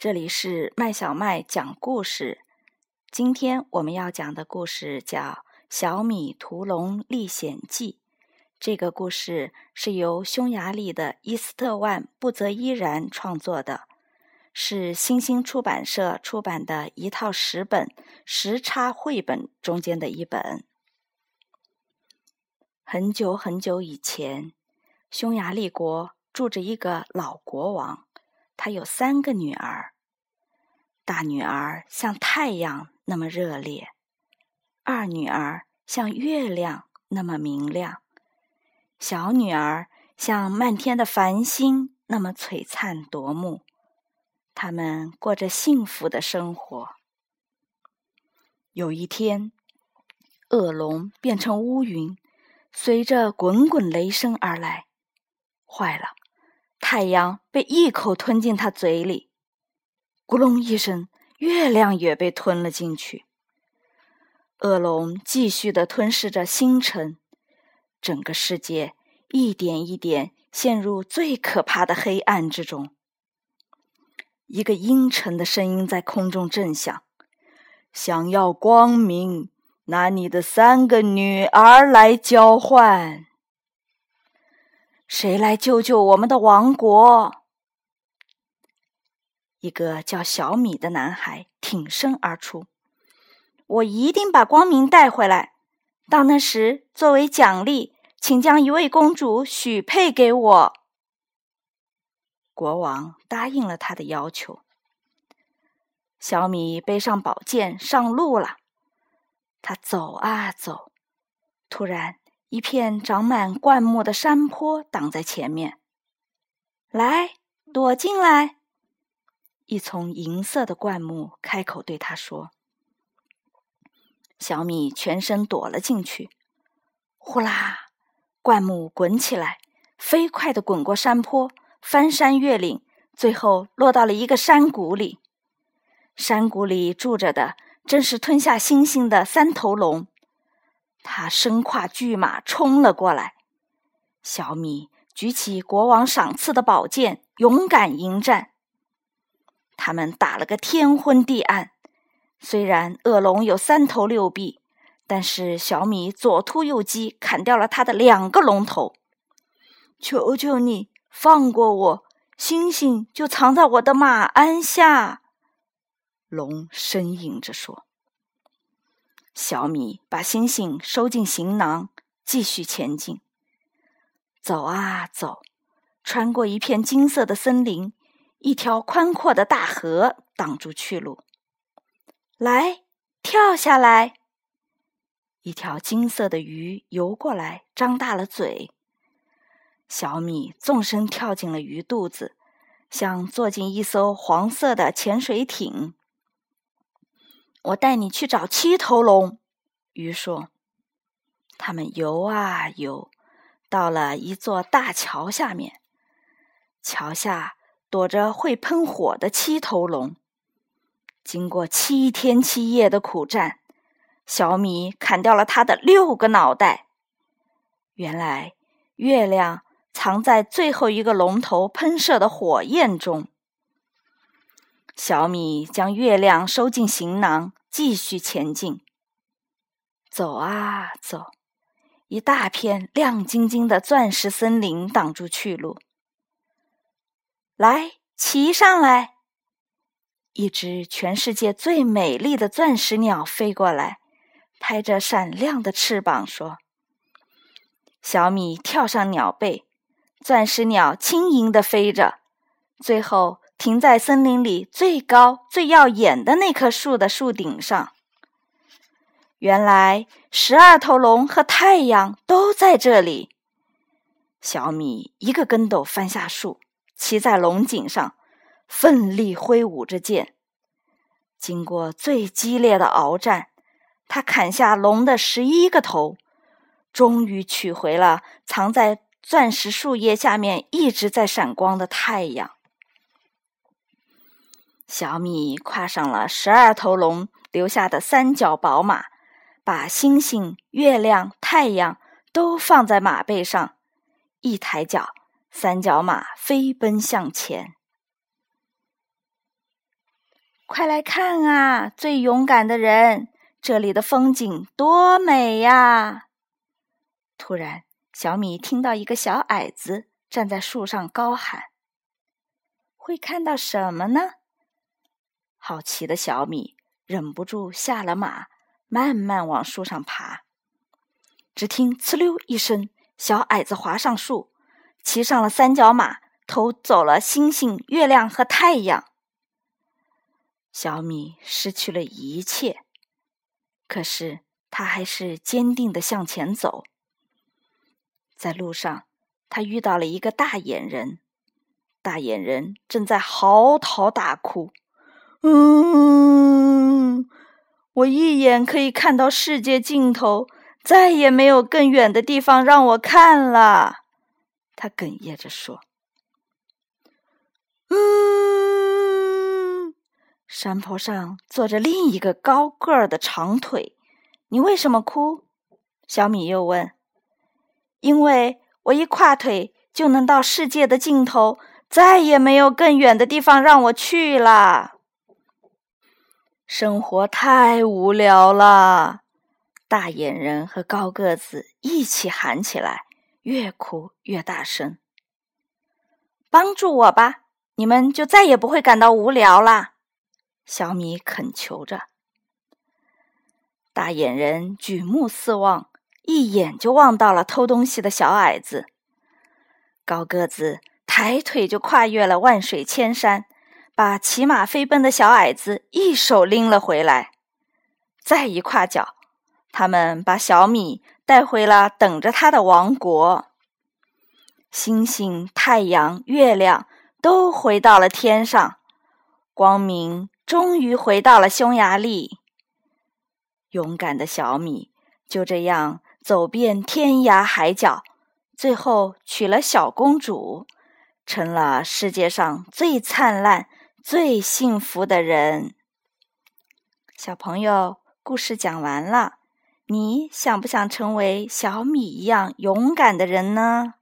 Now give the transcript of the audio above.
这里是麦小麦讲故事。今天我们要讲的故事叫《小米屠龙历险记》。这个故事是由匈牙利的伊斯特万·布泽伊然创作的，是新星出版社出版的一套十本时差绘本中间的一本。很久很久以前，匈牙利国住着一个老国王。他有三个女儿，大女儿像太阳那么热烈，二女儿像月亮那么明亮，小女儿像漫天的繁星那么璀璨夺目。他们过着幸福的生活。有一天，恶龙变成乌云，随着滚滚雷声而来，坏了。太阳被一口吞进他嘴里，咕隆一声，月亮也被吞了进去。恶龙继续的吞噬着星辰，整个世界一点一点陷入最可怕的黑暗之中。一个阴沉的声音在空中震响：“想要光明，拿你的三个女儿来交换。”谁来救救我们的王国？一个叫小米的男孩挺身而出：“我一定把光明带回来。到那时，作为奖励，请将一位公主许配给我。”国王答应了他的要求。小米背上宝剑上路了。他走啊走，突然。一片长满灌木的山坡挡在前面，来，躲进来！一丛银色的灌木开口对他说：“小米，全身躲了进去。”呼啦，灌木滚起来，飞快的滚过山坡，翻山越岭，最后落到了一个山谷里。山谷里住着的正是吞下星星的三头龙。他身跨巨马冲了过来，小米举起国王赏赐的宝剑，勇敢迎战。他们打了个天昏地暗。虽然恶龙有三头六臂，但是小米左突右击，砍掉了他的两个龙头。求求你放过我，星星就藏在我的马鞍下。龙呻吟着说。小米把星星收进行囊，继续前进。走啊走，穿过一片金色的森林，一条宽阔的大河挡住去路。来，跳下来！一条金色的鱼游过来，张大了嘴。小米纵身跳进了鱼肚子，像坐进一艘黄色的潜水艇。我带你去找七头龙，鱼说。他们游啊游，到了一座大桥下面。桥下躲着会喷火的七头龙。经过七天七夜的苦战，小米砍掉了他的六个脑袋。原来，月亮藏在最后一个龙头喷射的火焰中。小米将月亮收进行囊，继续前进。走啊走，一大片亮晶晶的钻石森林挡住去路。来，骑上来！一只全世界最美丽的钻石鸟飞过来，拍着闪亮的翅膀说：“小米跳上鸟背，钻石鸟轻盈的飞着，最后。”停在森林里最高、最耀眼的那棵树的树顶上。原来十二头龙和太阳都在这里。小米一个跟斗翻下树，骑在龙颈上，奋力挥舞着剑。经过最激烈的鏖战，他砍下龙的十一个头，终于取回了藏在钻石树叶下面一直在闪光的太阳。小米跨上了十二头龙留下的三角宝马，把星星、月亮、太阳都放在马背上，一抬脚，三角马飞奔向前。快来看啊，最勇敢的人！这里的风景多美呀！突然，小米听到一个小矮子站在树上高喊：“会看到什么呢？”好奇的小米忍不住下了马，慢慢往树上爬。只听“呲溜”一声，小矮子滑上树，骑上了三角马，偷走了星星、月亮和太阳。小米失去了一切。可是他还是坚定的向前走。在路上，他遇到了一个大眼人，大眼人正在嚎啕大哭：“嗯，我一眼可以看到世界尽头，再也没有更远的地方让我看了。”他哽咽着说：“嗯。”山坡上坐着另一个高个儿的长腿，你为什么哭？小米又问。因为我一跨腿就能到世界的尽头，再也没有更远的地方让我去了。生活太无聊了，大眼人和高个子一起喊起来，越哭越大声。帮助我吧，你们就再也不会感到无聊了。小米恳求着，大眼人举目四望，一眼就望到了偷东西的小矮子。高个子抬腿就跨越了万水千山，把骑马飞奔的小矮子一手拎了回来。再一跨脚，他们把小米带回了等着他的王国。星星、太阳、月亮都回到了天上，光明。终于回到了匈牙利。勇敢的小米就这样走遍天涯海角，最后娶了小公主，成了世界上最灿烂、最幸福的人。小朋友，故事讲完了，你想不想成为小米一样勇敢的人呢？